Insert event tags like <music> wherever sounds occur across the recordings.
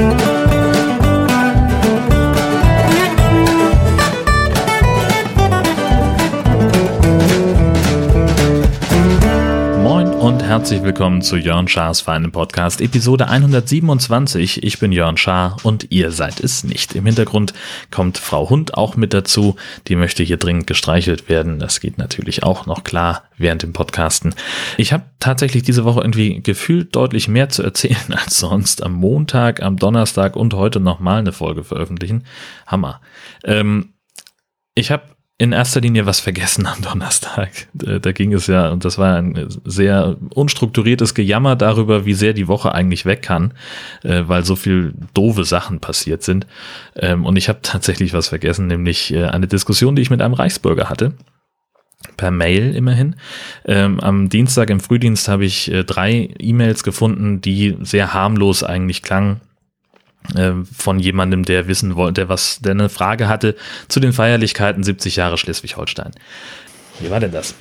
Thank you. Herzlich willkommen zu Jörn Schars Feinen Podcast, Episode 127. Ich bin Jörn Schaar und ihr seid es nicht. Im Hintergrund kommt Frau Hund auch mit dazu. Die möchte hier dringend gestreichelt werden. Das geht natürlich auch noch klar während dem Podcasten. Ich habe tatsächlich diese Woche irgendwie gefühlt deutlich mehr zu erzählen <laughs> als sonst. Am Montag, am Donnerstag und heute nochmal eine Folge veröffentlichen. Hammer. Ähm, ich habe in erster Linie was vergessen am Donnerstag. Da ging es ja, und das war ein sehr unstrukturiertes Gejammer darüber, wie sehr die Woche eigentlich weg kann, äh, weil so viel doofe Sachen passiert sind. Ähm, und ich habe tatsächlich was vergessen, nämlich äh, eine Diskussion, die ich mit einem Reichsbürger hatte. Per Mail immerhin. Ähm, am Dienstag im Frühdienst habe ich äh, drei E-Mails gefunden, die sehr harmlos eigentlich klangen von jemandem, der wissen wollte, der was, der eine Frage hatte zu den Feierlichkeiten 70 Jahre Schleswig-Holstein. Wie war denn das?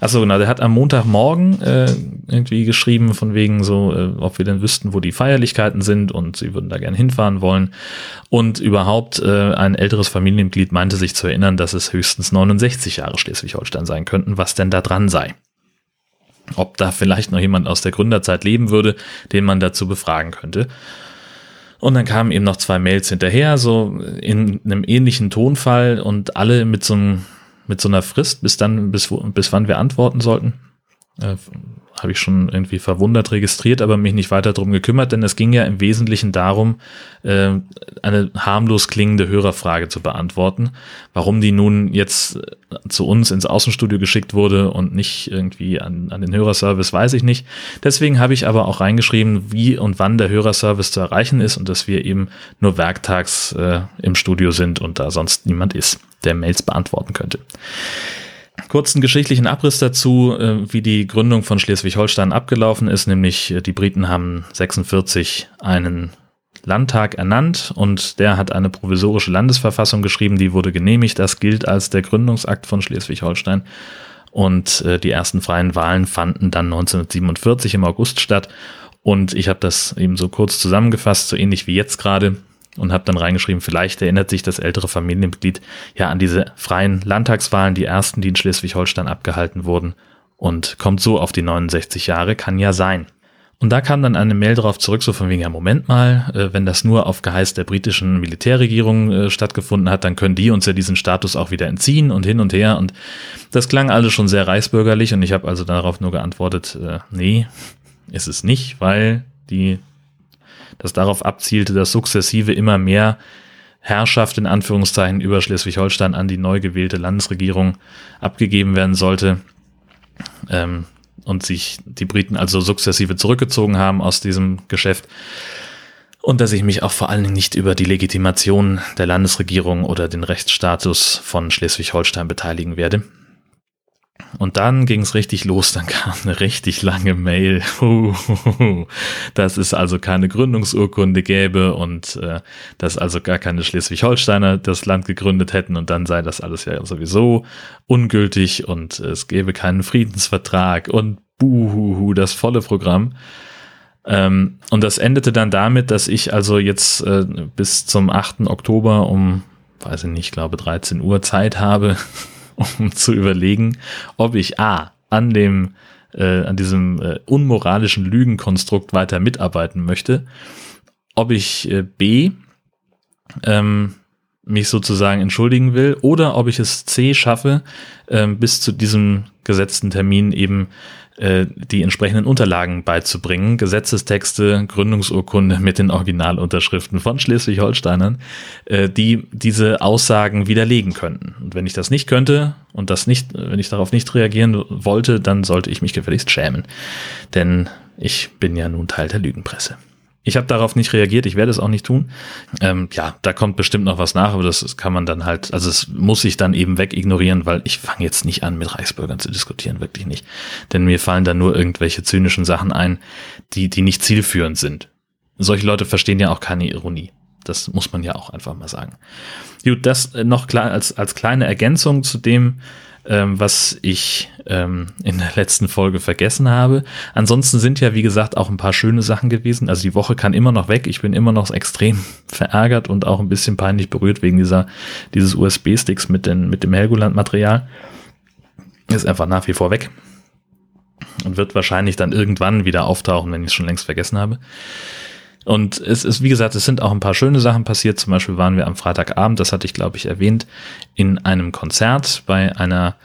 Achso, genau, der hat am Montagmorgen äh, irgendwie geschrieben, von wegen so, äh, ob wir denn wüssten, wo die Feierlichkeiten sind und sie würden da gerne hinfahren wollen. Und überhaupt äh, ein älteres Familienmitglied meinte sich zu erinnern, dass es höchstens 69 Jahre Schleswig-Holstein sein könnten, was denn da dran sei. Ob da vielleicht noch jemand aus der Gründerzeit leben würde, den man dazu befragen könnte. Und dann kamen eben noch zwei Mails hinterher, so in einem ähnlichen Tonfall und alle mit so, einem, mit so einer Frist, bis dann, bis, bis wann wir antworten sollten. Äh, habe ich schon irgendwie verwundert registriert, aber mich nicht weiter darum gekümmert, denn es ging ja im Wesentlichen darum, äh, eine harmlos klingende Hörerfrage zu beantworten. Warum die nun jetzt äh, zu uns ins Außenstudio geschickt wurde und nicht irgendwie an, an den Hörerservice, weiß ich nicht. Deswegen habe ich aber auch reingeschrieben, wie und wann der Hörerservice zu erreichen ist und dass wir eben nur werktags äh, im Studio sind und da sonst niemand ist, der Mails beantworten könnte. Kurzen geschichtlichen Abriss dazu, äh, wie die Gründung von Schleswig-Holstein abgelaufen ist, nämlich äh, die Briten haben 46 einen Landtag ernannt und der hat eine provisorische Landesverfassung geschrieben, die wurde genehmigt. Das gilt als der Gründungsakt von Schleswig-Holstein. Und äh, die ersten freien Wahlen fanden dann 1947 im August statt. Und ich habe das eben so kurz zusammengefasst, so ähnlich wie jetzt gerade und habe dann reingeschrieben, vielleicht erinnert sich das ältere Familienmitglied ja an diese freien Landtagswahlen, die ersten, die in Schleswig-Holstein abgehalten wurden und kommt so auf die 69 Jahre, kann ja sein. Und da kam dann eine Mail darauf zurück, so von wegen, ja, Moment mal, äh, wenn das nur auf Geheiß der britischen Militärregierung äh, stattgefunden hat, dann können die uns ja diesen Status auch wieder entziehen und hin und her. Und das klang alles schon sehr reichsbürgerlich und ich habe also darauf nur geantwortet, äh, nee, ist es nicht, weil die das darauf abzielte, dass sukzessive immer mehr Herrschaft in Anführungszeichen über Schleswig-Holstein an die neu gewählte Landesregierung abgegeben werden sollte ähm, und sich die Briten also sukzessive zurückgezogen haben aus diesem Geschäft und dass ich mich auch vor allen Dingen nicht über die Legitimation der Landesregierung oder den Rechtsstatus von Schleswig-Holstein beteiligen werde. Und dann ging es richtig los, dann kam eine richtig lange Mail, <laughs> dass es also keine Gründungsurkunde gäbe und äh, dass also gar keine Schleswig-Holsteiner das Land gegründet hätten und dann sei das alles ja sowieso ungültig und es gäbe keinen Friedensvertrag und buhuhu, das volle Programm. Ähm, und das endete dann damit, dass ich also jetzt äh, bis zum 8. Oktober um, weiß ich nicht, glaube 13 Uhr Zeit habe, <laughs> um zu überlegen, ob ich A, an dem, äh, an diesem äh, unmoralischen Lügenkonstrukt weiter mitarbeiten möchte, ob ich äh, B, ähm, mich sozusagen entschuldigen will oder ob ich es C schaffe, ähm, bis zu diesem gesetzten Termin eben äh, die entsprechenden Unterlagen beizubringen, Gesetzestexte, Gründungsurkunde mit den Originalunterschriften von Schleswig-Holsteinern, äh, die diese Aussagen widerlegen könnten. Und wenn ich das nicht könnte und das nicht, wenn ich darauf nicht reagieren wollte, dann sollte ich mich gefälligst schämen. Denn ich bin ja nun Teil der Lügenpresse. Ich habe darauf nicht reagiert, ich werde es auch nicht tun. Ähm, ja, da kommt bestimmt noch was nach, aber das kann man dann halt, also es muss ich dann eben weg ignorieren, weil ich fange jetzt nicht an, mit Reichsbürgern zu diskutieren, wirklich nicht. Denn mir fallen dann nur irgendwelche zynischen Sachen ein, die, die nicht zielführend sind. Solche Leute verstehen ja auch keine Ironie. Das muss man ja auch einfach mal sagen. Gut, das noch klar als, als kleine Ergänzung zu dem, ähm, was ich ähm, in der letzten Folge vergessen habe. Ansonsten sind ja, wie gesagt, auch ein paar schöne Sachen gewesen. Also die Woche kann immer noch weg. Ich bin immer noch extrem <laughs> verärgert und auch ein bisschen peinlich berührt wegen dieser, dieses USB-Sticks mit, den, mit dem Helgoland-Material. Ist einfach nach wie vor weg. Und wird wahrscheinlich dann irgendwann wieder auftauchen, wenn ich es schon längst vergessen habe. Und es ist, wie gesagt, es sind auch ein paar schöne Sachen passiert. Zum Beispiel waren wir am Freitagabend, das hatte ich, glaube ich, erwähnt, in einem Konzert bei einer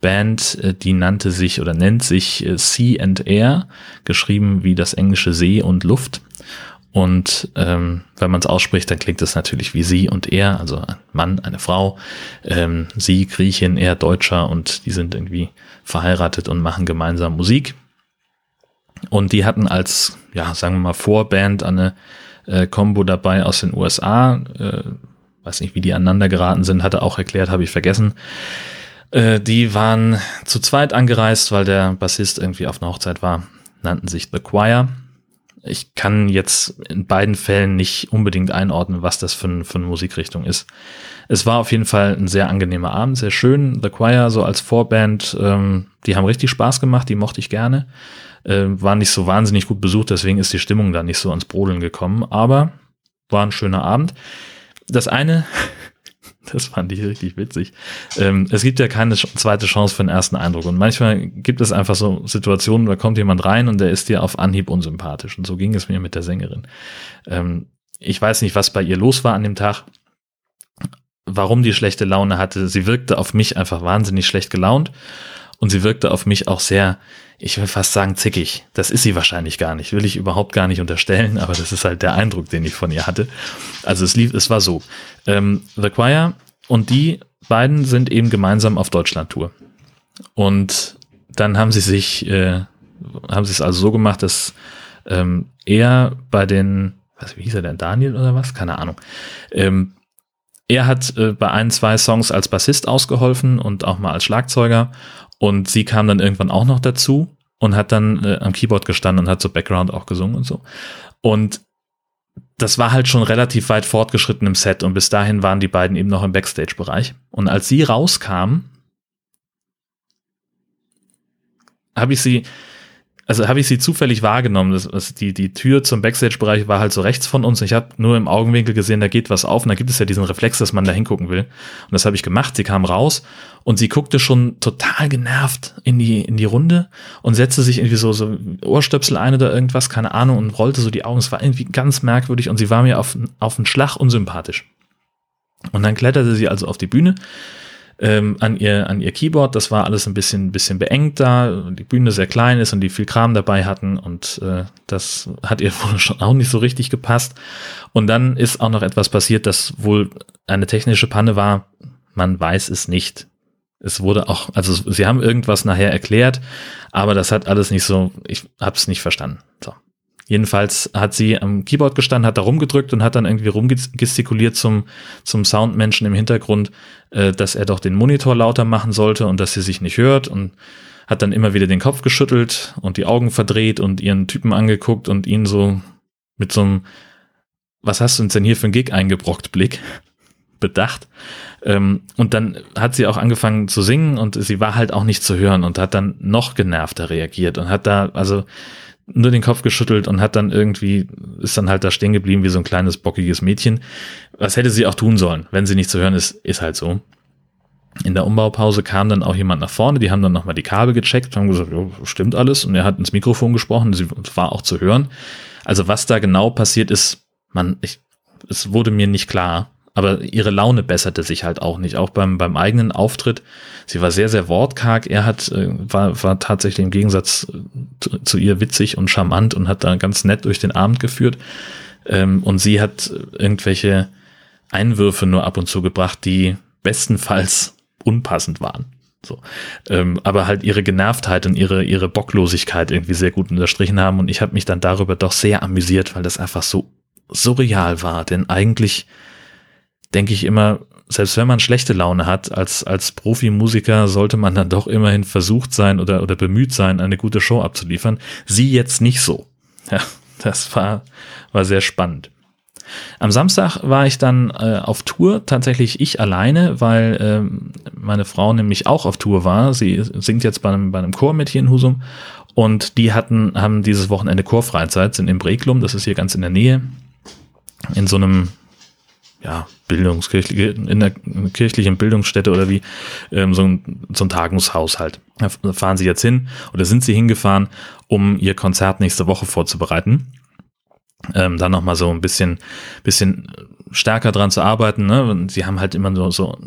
Band, äh, die nannte sich oder nennt sich äh, Sea and Air, geschrieben wie das englische See und Luft. Und ähm, wenn man es ausspricht, dann klingt es natürlich wie sie und er, also ein Mann, eine Frau, ähm, sie Griechin, er Deutscher und die sind irgendwie verheiratet und machen gemeinsam Musik. Und die hatten als, ja, sagen wir mal, Vorband eine äh, Combo dabei aus den USA. Äh, weiß nicht, wie die aneinander geraten sind, hatte auch erklärt, habe ich vergessen. Äh, die waren zu zweit angereist, weil der Bassist irgendwie auf einer Hochzeit war, nannten sich The Choir. Ich kann jetzt in beiden Fällen nicht unbedingt einordnen, was das für, für eine Musikrichtung ist. Es war auf jeden Fall ein sehr angenehmer Abend, sehr schön. The Choir so als Vorband, ähm, die haben richtig Spaß gemacht, die mochte ich gerne äh, war nicht so wahnsinnig gut besucht, deswegen ist die Stimmung da nicht so ans Brodeln gekommen, aber war ein schöner Abend. Das eine, <laughs> das fand ich richtig witzig. Ähm, es gibt ja keine zweite Chance für den ersten Eindruck. Und manchmal gibt es einfach so Situationen, da kommt jemand rein und der ist dir auf Anhieb unsympathisch. Und so ging es mir mit der Sängerin. Ähm, ich weiß nicht, was bei ihr los war an dem Tag, warum die schlechte Laune hatte. Sie wirkte auf mich einfach wahnsinnig schlecht gelaunt. Und sie wirkte auf mich auch sehr, ich will fast sagen, zickig. Das ist sie wahrscheinlich gar nicht. Will ich überhaupt gar nicht unterstellen, aber das ist halt der Eindruck, den ich von ihr hatte. Also es lief, es war so. Ähm, The Choir und die beiden sind eben gemeinsam auf Deutschland-Tour. Und dann haben sie sich, äh, haben sie es also so gemacht, dass ähm, er bei den, was, wie hieß er denn, Daniel oder was? Keine Ahnung. Ähm, er hat äh, bei ein, zwei Songs als Bassist ausgeholfen und auch mal als Schlagzeuger und sie kam dann irgendwann auch noch dazu und hat dann äh, am Keyboard gestanden und hat so Background auch gesungen und so. Und das war halt schon relativ weit fortgeschritten im Set und bis dahin waren die beiden eben noch im Backstage-Bereich. Und als sie rauskam, habe ich sie also habe ich sie zufällig wahrgenommen. Das, das, die, die Tür zum Backstage-Bereich war halt so rechts von uns. Ich habe nur im Augenwinkel gesehen, da geht was auf und da gibt es ja diesen Reflex, dass man da hingucken will. Und das habe ich gemacht. Sie kam raus und sie guckte schon total genervt in die, in die Runde und setzte sich irgendwie so, so Ohrstöpsel ein oder irgendwas, keine Ahnung, und rollte so die Augen. Es war irgendwie ganz merkwürdig und sie war mir auf, auf einen Schlag unsympathisch. Und dann kletterte sie also auf die Bühne ähm, an, ihr, an ihr Keyboard. Das war alles ein bisschen, bisschen beengt da, die Bühne sehr klein ist und die viel Kram dabei hatten und äh, das hat ihr <laughs> wohl schon auch nicht so richtig gepasst. Und dann ist auch noch etwas passiert, das wohl eine technische Panne war. Man weiß es nicht. Es wurde auch, also sie haben irgendwas nachher erklärt, aber das hat alles nicht so, ich habe es nicht verstanden. Jedenfalls hat sie am Keyboard gestanden, hat da rumgedrückt und hat dann irgendwie rumgestikuliert zum, zum Soundmenschen im Hintergrund, äh, dass er doch den Monitor lauter machen sollte und dass sie sich nicht hört und hat dann immer wieder den Kopf geschüttelt und die Augen verdreht und ihren Typen angeguckt und ihn so mit so einem, was hast du uns denn hier für ein Gig eingebrockt Blick <laughs> bedacht. Ähm, und dann hat sie auch angefangen zu singen und sie war halt auch nicht zu hören und hat dann noch genervter reagiert und hat da, also nur den Kopf geschüttelt und hat dann irgendwie, ist dann halt da stehen geblieben wie so ein kleines bockiges Mädchen. Was hätte sie auch tun sollen, wenn sie nicht zu hören ist, ist halt so. In der Umbaupause kam dann auch jemand nach vorne, die haben dann nochmal die Kabel gecheckt, haben gesagt, jo, stimmt alles und er hat ins Mikrofon gesprochen, sie war auch zu hören. Also was da genau passiert ist, man, ich, es wurde mir nicht klar aber ihre Laune besserte sich halt auch nicht. Auch beim, beim eigenen Auftritt. Sie war sehr, sehr wortkarg. Er hat, äh, war, war tatsächlich im Gegensatz zu, zu ihr witzig und charmant und hat da ganz nett durch den Abend geführt. Ähm, und sie hat irgendwelche Einwürfe nur ab und zu gebracht, die bestenfalls unpassend waren. So. Ähm, aber halt ihre Genervtheit und ihre, ihre Bocklosigkeit irgendwie sehr gut unterstrichen haben. Und ich habe mich dann darüber doch sehr amüsiert, weil das einfach so surreal war. Denn eigentlich denke ich immer, selbst wenn man schlechte Laune hat, als, als Profimusiker sollte man dann doch immerhin versucht sein oder, oder bemüht sein, eine gute Show abzuliefern. Sie jetzt nicht so. <laughs> Ja, das war, war sehr spannend. Am Samstag war ich dann äh, auf Tour, tatsächlich ich alleine, weil ähm, meine Frau nämlich auch auf Tour war. Sie singt jetzt bei einem, bei einem Chor mit hier in Husum und die hatten, haben dieses Wochenende Chorfreizeit, sind im Breklum, das ist hier ganz in der Nähe, in so einem ja, bildungskirchliche, in der kirchlichen Bildungsstätte oder wie, ähm, so, ein, so ein Tagungshaushalt. halt. Da fahren sie jetzt hin oder sind sie hingefahren, um ihr Konzert nächste Woche vorzubereiten. Ähm, dann nochmal so ein bisschen, bisschen stärker dran zu arbeiten. Ne? Sie haben halt immer so, so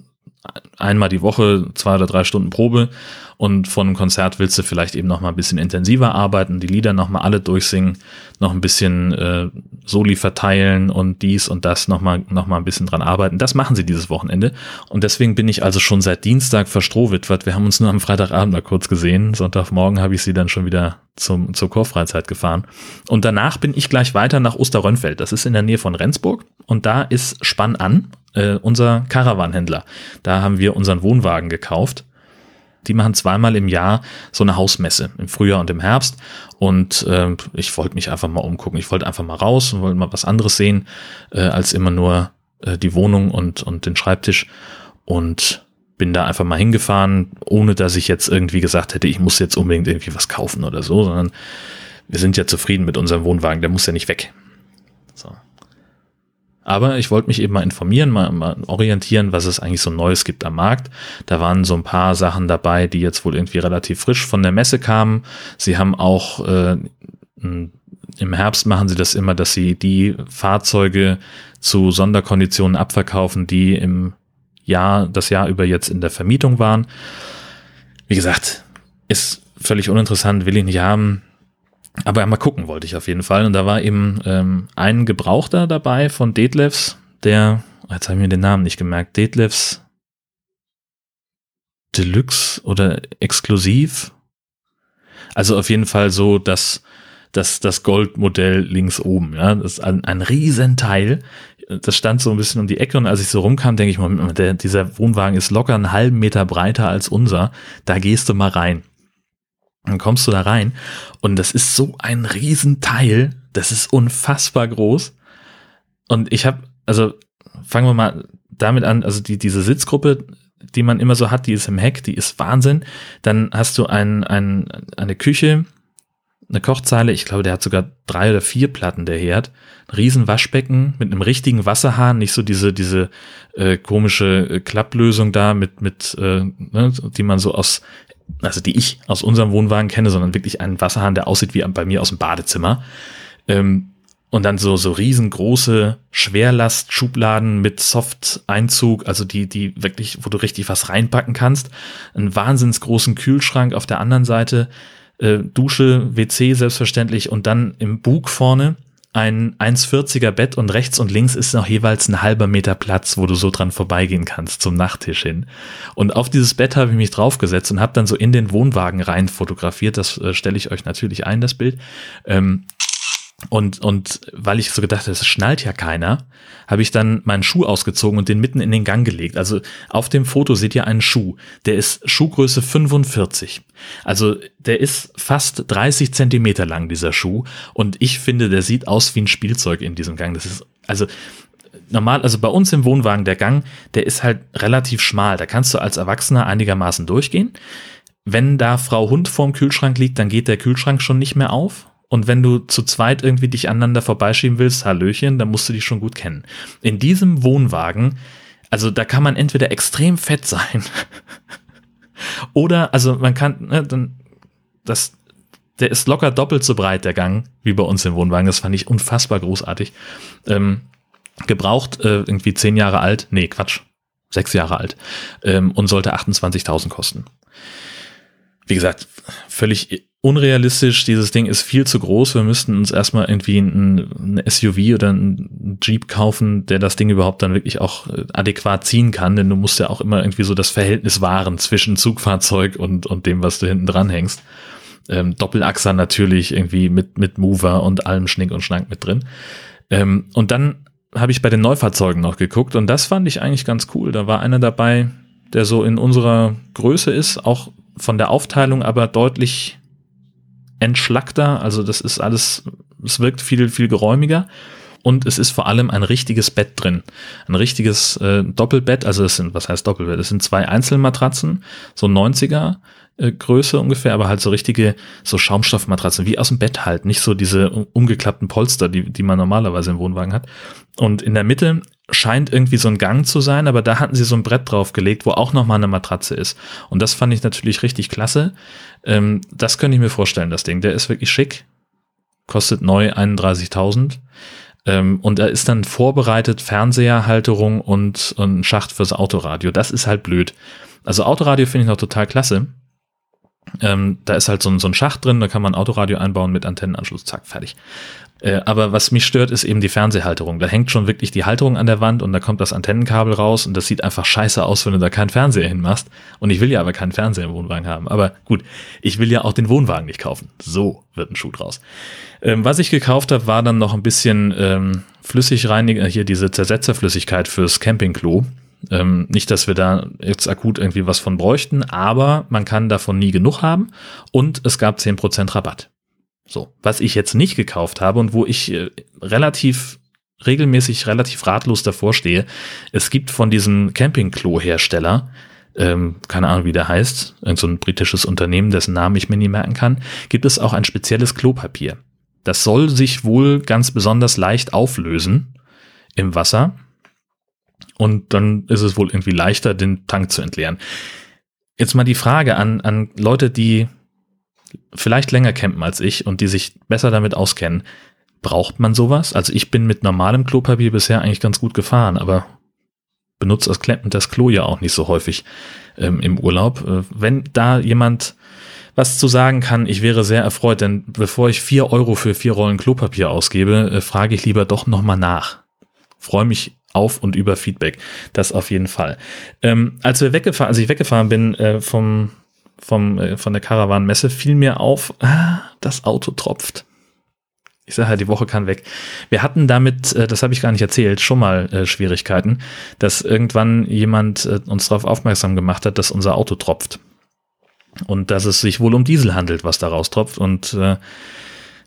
einmal die Woche zwei oder drei Stunden Probe und von einem Konzert willst du vielleicht eben noch mal ein bisschen intensiver arbeiten, die Lieder noch mal alle durchsingen, noch ein bisschen äh, Soli verteilen und dies und das noch mal, noch mal ein bisschen dran arbeiten. Das machen sie dieses Wochenende und deswegen bin ich also schon seit Dienstag verstrohwitwert. Wir haben uns nur am Freitagabend mal kurz gesehen. Sonntagmorgen habe ich sie dann schon wieder zum, zur Chorfreizeit gefahren. Und danach bin ich gleich weiter nach Osterrönfeld. Das ist in der Nähe von Rendsburg und da ist Spann an äh, unser Caravanhändler. Da haben wir unseren Wohnwagen gekauft. Die machen zweimal im Jahr so eine Hausmesse, im Frühjahr und im Herbst. Und äh, ich wollte mich einfach mal umgucken. Ich wollte einfach mal raus und wollte mal was anderes sehen, äh, als immer nur äh, die Wohnung und, und den Schreibtisch. Und bin da einfach mal hingefahren, ohne dass ich jetzt irgendwie gesagt hätte, ich muss jetzt unbedingt irgendwie was kaufen oder so, sondern wir sind ja zufrieden mit unserem Wohnwagen, der muss ja nicht weg. Aber ich wollte mich eben mal informieren, mal, mal orientieren, was es eigentlich so Neues gibt am Markt. Da waren so ein paar Sachen dabei, die jetzt wohl irgendwie relativ frisch von der Messe kamen. Sie haben auch äh, im Herbst machen sie das immer, dass sie die Fahrzeuge zu Sonderkonditionen abverkaufen, die im Jahr, das Jahr über jetzt in der Vermietung waren. Wie gesagt, ist völlig uninteressant, will ich nicht haben. Aber mal gucken wollte ich auf jeden Fall. Und da war eben ähm, ein Gebrauchter dabei von Detlefs, der, jetzt habe ich mir den Namen nicht gemerkt, Detlefs Deluxe oder exklusiv. Also auf jeden Fall so, dass das, das Goldmodell links oben, ja, das ist ein, ein Riesenteil. Das stand so ein bisschen um die Ecke und als ich so rumkam, denke ich mal, der, dieser Wohnwagen ist locker einen halben Meter breiter als unser. Da gehst du mal rein. Dann kommst du da rein und das ist so ein Riesenteil, das ist unfassbar groß. Und ich habe, also fangen wir mal damit an, also die, diese Sitzgruppe, die man immer so hat, die ist im Heck, die ist Wahnsinn. Dann hast du ein, ein, eine Küche, eine Kochzeile, ich glaube, der hat sogar drei oder vier Platten, der Herd. Ein riesen mit einem richtigen Wasserhahn, nicht so diese, diese äh, komische äh, Klapplösung da mit, mit äh, ne, die man so aus also die ich aus unserem Wohnwagen kenne, sondern wirklich einen Wasserhahn, der aussieht wie bei mir aus dem Badezimmer. Ähm, und dann so, so riesengroße Schwerlastschubladen mit Soft-Einzug, also die, die wirklich, wo du richtig was reinpacken kannst. Einen wahnsinns großen Kühlschrank auf der anderen Seite, äh, Dusche, WC selbstverständlich und dann im Bug vorne ein 1,40er Bett und rechts und links ist noch jeweils ein halber Meter Platz, wo du so dran vorbeigehen kannst zum Nachttisch hin. Und auf dieses Bett habe ich mich draufgesetzt und habe dann so in den Wohnwagen rein fotografiert. Das äh, stelle ich euch natürlich ein, das Bild. Ähm, und, und weil ich so gedacht habe, es schnallt ja keiner, habe ich dann meinen Schuh ausgezogen und den mitten in den Gang gelegt. Also auf dem Foto seht ihr einen Schuh. Der ist Schuhgröße 45. Also der ist fast 30 Zentimeter lang, dieser Schuh. Und ich finde, der sieht aus wie ein Spielzeug in diesem Gang. Das ist, also normal, also bei uns im Wohnwagen, der Gang, der ist halt relativ schmal. Da kannst du als Erwachsener einigermaßen durchgehen. Wenn da Frau Hund vorm Kühlschrank liegt, dann geht der Kühlschrank schon nicht mehr auf und wenn du zu zweit irgendwie dich aneinander vorbeischieben willst, Hallöchen, dann musst du dich schon gut kennen. In diesem Wohnwagen, also da kann man entweder extrem fett sein <laughs> oder, also man kann, ne, dann, das, der ist locker doppelt so breit, der Gang, wie bei uns im Wohnwagen. Das fand ich unfassbar großartig. Ähm, gebraucht, äh, irgendwie zehn Jahre alt, nee, Quatsch, sechs Jahre alt ähm, und sollte 28.000 kosten. Wie gesagt, völlig unrealistisch. Dieses Ding ist viel zu groß. Wir müssten uns erstmal irgendwie ein, ein SUV oder ein Jeep kaufen, der das Ding überhaupt dann wirklich auch äh, adäquat ziehen kann. Denn du musst ja auch immer irgendwie so das Verhältnis wahren zwischen Zugfahrzeug und, und dem, was du hinten dran hängst. Ähm, Doppelachser natürlich irgendwie mit, mit Mover und allem Schnick und Schnack mit drin. Ähm, und dann habe ich bei den Neufahrzeugen noch geguckt und das fand ich eigentlich ganz cool. Da war einer dabei, der so in unserer Größe ist, auch von der Aufteilung aber deutlich entschlackter. Also das ist alles, es wirkt viel, viel geräumiger. und es ist vor allem ein richtiges Bett drin. Ein richtiges äh, Doppelbett, also es sind, was heißt Doppelbett? Es sind zwei Einzelmatratzen, so 90er äh, Größe ungefähr, aber halt so richtige, so Schaumstoffmatratzen, wie aus dem Bett halt, nicht so diese umgeklappten Polster, die, die man normalerweise im Wohnwagen hat. Und in der Mitte scheint irgendwie so ein Gang zu sein, aber da hatten sie so ein Brett draufgelegt, wo auch nochmal eine Matratze ist. Und das fand ich natürlich richtig klasse. Ähm, das könnte ich mir vorstellen, das Ding. Der ist wirklich schick. Kostet neu 31.000. Ähm, und er ist dann vorbereitet, Fernseherhalterung und, und ein Schacht fürs Autoradio. Das ist halt blöd. Also Autoradio finde ich noch total klasse. Ähm, da ist halt so ein, so ein Schacht drin, da kann man Autoradio einbauen mit Antennenanschluss, zack, fertig. Äh, aber was mich stört, ist eben die Fernsehhalterung. Da hängt schon wirklich die Halterung an der Wand und da kommt das Antennenkabel raus und das sieht einfach scheiße aus, wenn du da keinen Fernseher hinmachst. Und ich will ja aber keinen Fernseher im Wohnwagen haben. Aber gut, ich will ja auch den Wohnwagen nicht kaufen. So wird ein Schuh draus. Ähm, was ich gekauft habe, war dann noch ein bisschen ähm, Flüssigreiniger, hier diese Zersetzerflüssigkeit fürs Campingklo. Ähm, nicht, dass wir da jetzt akut irgendwie was von bräuchten, aber man kann davon nie genug haben und es gab zehn Prozent Rabatt. So, was ich jetzt nicht gekauft habe und wo ich äh, relativ regelmäßig relativ ratlos davor stehe, es gibt von diesem Campingklo-Hersteller, ähm, keine Ahnung wie der heißt, irgend so ein britisches Unternehmen, dessen Namen ich mir nie merken kann, gibt es auch ein spezielles Klopapier. Das soll sich wohl ganz besonders leicht auflösen im Wasser und dann ist es wohl irgendwie leichter, den Tank zu entleeren. Jetzt mal die Frage an, an Leute, die vielleicht länger campen als ich und die sich besser damit auskennen. Braucht man sowas? Also ich bin mit normalem Klopapier bisher eigentlich ganz gut gefahren, aber benutze das, das Klo ja auch nicht so häufig ähm, im Urlaub. Äh, wenn da jemand was zu sagen kann, ich wäre sehr erfreut, denn bevor ich vier Euro für vier Rollen Klopapier ausgebe, äh, frage ich lieber doch nochmal nach. Freue mich auf und über Feedback. Das auf jeden Fall. Ähm, als wir weggefahren, als ich weggefahren bin äh, vom vom, äh, von der Caravan-Messe fiel mir auf, ah, das Auto tropft. Ich sage halt, die Woche kann weg. Wir hatten damit, äh, das habe ich gar nicht erzählt, schon mal äh, Schwierigkeiten, dass irgendwann jemand äh, uns darauf aufmerksam gemacht hat, dass unser Auto tropft. Und dass es sich wohl um Diesel handelt, was daraus tropft. Und äh,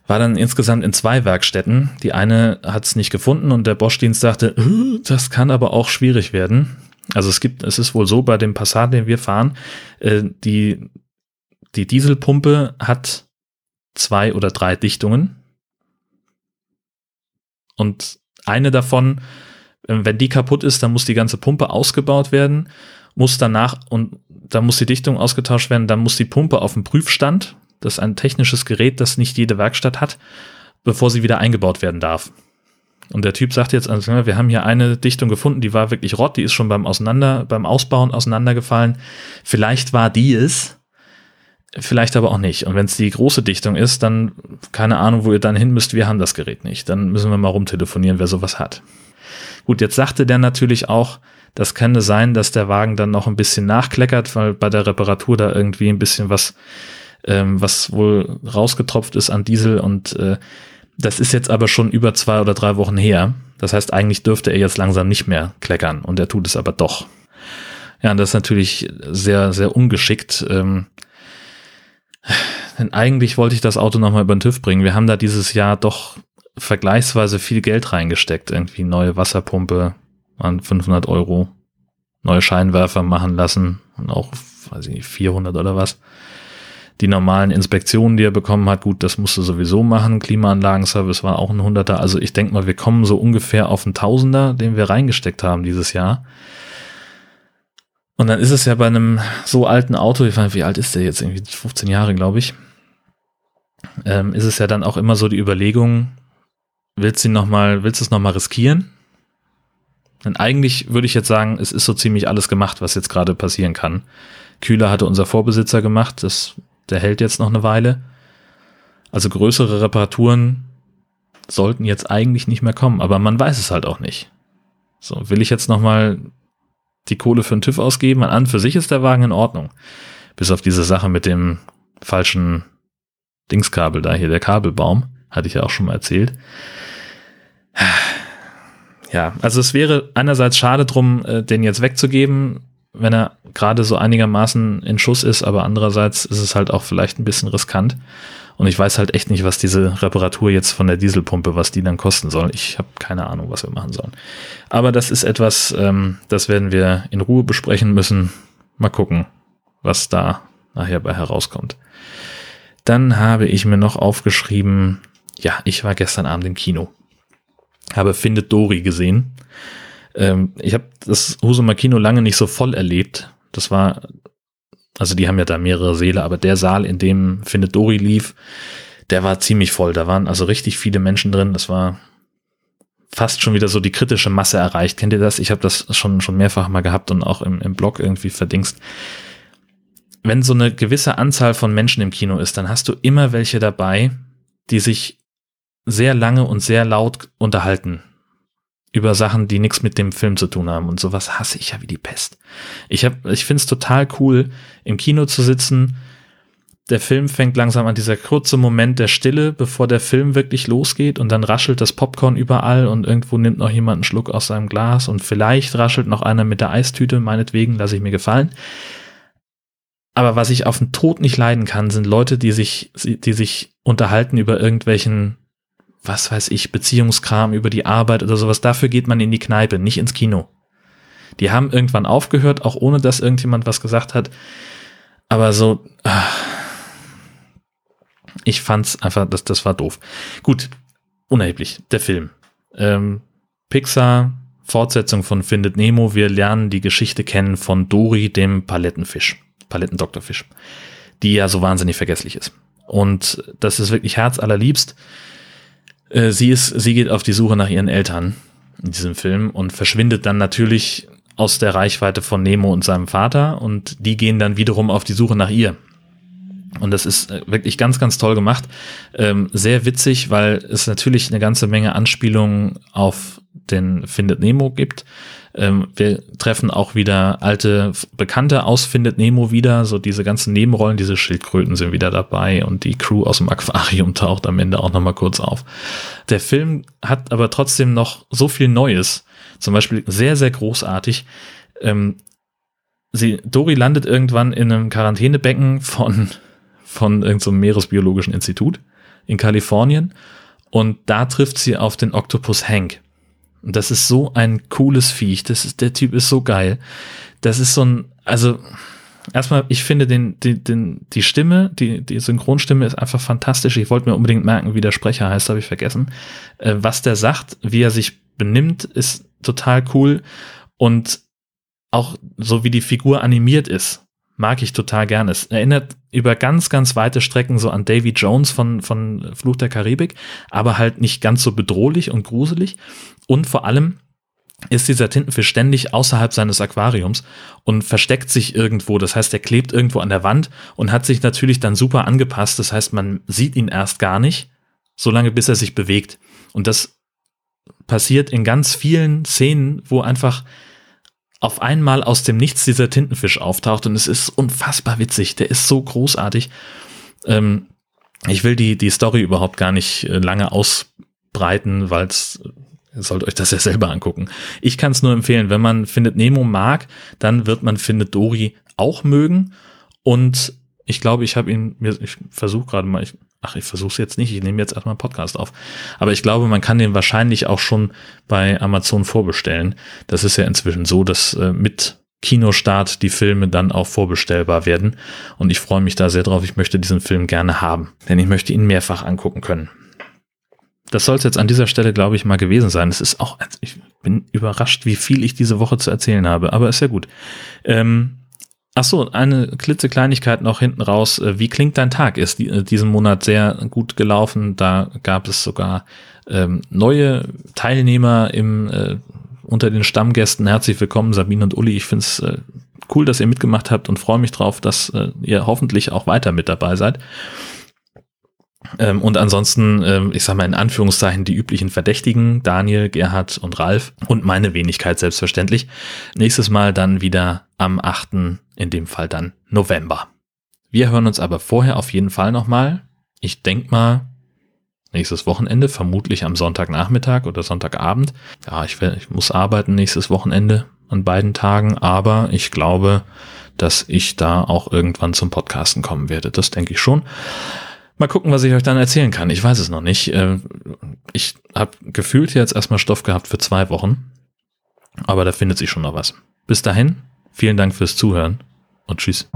war dann insgesamt in zwei Werkstätten. Die eine hat es nicht gefunden und der Bosch-Dienst sagte, äh, das kann aber auch schwierig werden. Also es gibt, es ist wohl so bei dem Passat, den wir fahren, äh, die, die Dieselpumpe hat zwei oder drei Dichtungen. Und eine davon, äh, wenn die kaputt ist, dann muss die ganze Pumpe ausgebaut werden, muss danach und dann muss die Dichtung ausgetauscht werden, dann muss die Pumpe auf dem Prüfstand. Das ist ein technisches Gerät, das nicht jede Werkstatt hat, bevor sie wieder eingebaut werden darf. Und der Typ sagt jetzt, also, wir haben hier eine Dichtung gefunden, die war wirklich rot, die ist schon beim Auseinander, beim Ausbauen auseinandergefallen. Vielleicht war die es, vielleicht aber auch nicht. Und wenn es die große Dichtung ist, dann keine Ahnung, wo ihr dann hin müsst, wir haben das Gerät nicht. Dann müssen wir mal rumtelefonieren, wer sowas hat. Gut, jetzt sagte der natürlich auch, das könnte sein, dass der Wagen dann noch ein bisschen nachkleckert, weil bei der Reparatur da irgendwie ein bisschen was, ähm, was wohl rausgetropft ist an Diesel und äh, das ist jetzt aber schon über zwei oder drei Wochen her. Das heißt, eigentlich dürfte er jetzt langsam nicht mehr kleckern und er tut es aber doch. Ja, und das ist natürlich sehr, sehr ungeschickt. Ähm, denn eigentlich wollte ich das Auto nochmal über den TÜV bringen. Wir haben da dieses Jahr doch vergleichsweise viel Geld reingesteckt. Irgendwie neue Wasserpumpe an 500 Euro, neue Scheinwerfer machen lassen und auch, weiß ich nicht, 400 oder was die normalen Inspektionen, die er bekommen hat, gut, das musste sowieso machen. Klimaanlagenservice war auch ein Hunderter. Also ich denke mal, wir kommen so ungefähr auf einen Tausender, den wir reingesteckt haben dieses Jahr. Und dann ist es ja bei einem so alten Auto, ich weiß, wie alt ist der jetzt? Irgendwie 15 Jahre, glaube ich. Ähm, ist es ja dann auch immer so die Überlegung, willst du noch mal, willst du es nochmal riskieren? Denn eigentlich würde ich jetzt sagen, es ist so ziemlich alles gemacht, was jetzt gerade passieren kann. Kühler hatte unser Vorbesitzer gemacht, das der hält jetzt noch eine Weile. Also größere Reparaturen sollten jetzt eigentlich nicht mehr kommen, aber man weiß es halt auch nicht. So, will ich jetzt nochmal die Kohle für einen TÜV ausgeben? An für sich ist der Wagen in Ordnung. Bis auf diese Sache mit dem falschen Dingskabel da hier, der Kabelbaum, hatte ich ja auch schon mal erzählt. Ja, also es wäre einerseits schade drum, äh, den jetzt wegzugeben wenn er gerade so einigermaßen in Schuss ist, aber andererseits ist es halt auch vielleicht ein bisschen riskant. Und ich weiß halt echt nicht, was diese Reparatur jetzt von der Dieselpumpe, was die dann kosten soll. Ich habe keine Ahnung, was wir machen sollen. Aber das ist etwas, ähm, das werden wir in Ruhe besprechen müssen. Mal gucken, was da nachher bei herauskommt. Dann habe ich mir noch aufgeschrieben, ja, ich war gestern Abend im Kino. Habe Findet Dory gesehen. Ähm, ich habe das Husumer Kino lange nicht so voll erlebt. Das war, also die haben ja da mehrere Säle, aber der Saal, in dem Findet Dory lief, der war ziemlich voll. Da waren also richtig viele Menschen drin. Das war fast schon wieder so die kritische Masse erreicht. Kennt ihr das? Ich habe das schon, schon mehrfach mal gehabt und auch im, im Blog irgendwie verdingst. Wenn so eine gewisse Anzahl von Menschen im Kino ist, dann hast du immer welche dabei, die sich sehr lange und sehr laut unterhalten über Sachen, die nichts mit dem Film zu tun haben. Und sowas hasse ich ja wie die Pest. Ich, hab, ich finde es total cool, im Kino zu sitzen. Der Film fängt langsam an, dieser kurze Moment der Stille, bevor der Film wirklich losgeht und dann raschelt das Popcorn überall und irgendwo nimmt noch jemand einen Schluck aus seinem Glas und vielleicht raschelt noch einer mit der Eistüte, meinetwegen lasse ich mir gefallen. Aber was ich auf den Tod nicht leiden kann, sind Leute, die sich, die sich unterhalten über irgendwelchen was weiß ich, Beziehungskram über die Arbeit oder sowas. Dafür geht man in die Kneipe, nicht ins Kino. Die haben irgendwann aufgehört, auch ohne dass irgendjemand was gesagt hat. Aber so, ach, ich fand's einfach, das, das war doof. Gut, unerheblich, der Film. Ähm, Pixar, Fortsetzung von Findet Nemo. Wir lernen die Geschichte kennen von Dory, dem Palettenfisch, Palettendoktorfisch, die ja so wahnsinnig vergesslich ist. Und das ist wirklich herzallerliebst. Äh, sie ist, sie geht auf die Suche nach ihren Eltern in diesem Film und verschwindet dann natürlich aus der Reichweite von Nemo und seinem Vater und die gehen dann wiederum auf die Suche nach ihr. Und das ist äh, wirklich ganz, ganz toll gemacht. Ähm, sehr witzig, weil es natürlich eine ganze Menge Anspielungen auf den Findet Nemo gibt. Ähm, wir treffen auch wieder alte Bekannte aus Findet Nemo wieder. So diese ganzen Nebenrollen, diese Schildkröten sind wieder dabei und die Crew aus dem Aquarium <laughs> taucht am Ende auch nochmal kurz auf. Der Film hat aber trotzdem noch so viel Neues. Zum Beispiel sehr, sehr großartig. Ähm, sie, Dori landet irgendwann in einem Quarantänebecken von, <laughs> von irgendeinem so Meeresbiologischen Institut in Kalifornien und da trifft sie auf den Oktopus Hank. Und das ist so ein cooles Viech. Das ist, der Typ ist so geil. Das ist so ein, also, erstmal, ich finde den, den, den, die Stimme, die, die Synchronstimme ist einfach fantastisch. Ich wollte mir unbedingt merken, wie der Sprecher heißt, habe ich vergessen. Äh, was der sagt, wie er sich benimmt, ist total cool. Und auch so wie die Figur animiert ist, mag ich total gerne. Es erinnert über ganz, ganz weite Strecken so an Davy Jones von, von Fluch der Karibik, aber halt nicht ganz so bedrohlich und gruselig. Und vor allem ist dieser Tintenfisch ständig außerhalb seines Aquariums und versteckt sich irgendwo. Das heißt, er klebt irgendwo an der Wand und hat sich natürlich dann super angepasst. Das heißt, man sieht ihn erst gar nicht, solange bis er sich bewegt. Und das passiert in ganz vielen Szenen, wo einfach auf einmal aus dem Nichts dieser Tintenfisch auftaucht und es ist unfassbar witzig. Der ist so großartig. Ähm, ich will die, die Story überhaupt gar nicht äh, lange ausbreiten, weil es Ihr sollt euch das ja selber angucken. Ich kann es nur empfehlen, wenn man Findet Nemo mag, dann wird man Findet Dory auch mögen. Und ich glaube, ich habe ihn, ich versuche gerade mal, ich, ach, ich versuche es jetzt nicht, ich nehme jetzt erstmal einen Podcast auf. Aber ich glaube, man kann den wahrscheinlich auch schon bei Amazon vorbestellen. Das ist ja inzwischen so, dass äh, mit Kinostart die Filme dann auch vorbestellbar werden. Und ich freue mich da sehr drauf. Ich möchte diesen Film gerne haben, denn ich möchte ihn mehrfach angucken können das soll es jetzt an dieser Stelle, glaube ich, mal gewesen sein. Es ist auch, ich bin überrascht, wie viel ich diese Woche zu erzählen habe, aber ist ja gut. Ähm, ach so, eine klitzekleinigkeit noch hinten raus. Äh, wie klingt dein Tag? Ist äh, diesen Monat sehr gut gelaufen. Da gab es sogar ähm, neue Teilnehmer im, äh, unter den Stammgästen. Herzlich willkommen, Sabine und Uli. Ich finde es äh, cool, dass ihr mitgemacht habt und freue mich drauf, dass äh, ihr hoffentlich auch weiter mit dabei seid. Ähm, und ansonsten, ähm, ich sage mal in Anführungszeichen, die üblichen Verdächtigen, Daniel, Gerhard und Ralf und meine Wenigkeit selbstverständlich. Nächstes Mal dann wieder am 8., in dem Fall dann November. Wir hören uns aber vorher auf jeden Fall nochmal. Ich denk mal, nächstes Wochenende, vermutlich am Sonntagnachmittag oder Sonntagabend. Ja, ich, will, ich muss arbeiten nächstes Wochenende an beiden Tagen, aber ich glaube, dass ich da auch irgendwann zum Podcasten kommen werde. Das denke ich schon. Mal gucken, was ich euch dann erzählen kann. Ich weiß es noch nicht. Äh, ich habe gefühlt jetzt erstmal Stoff gehabt für zwei Wochen. Aber da findet sich schon noch was. Bis dahin, vielen Dank fürs Zuhören und tschüss.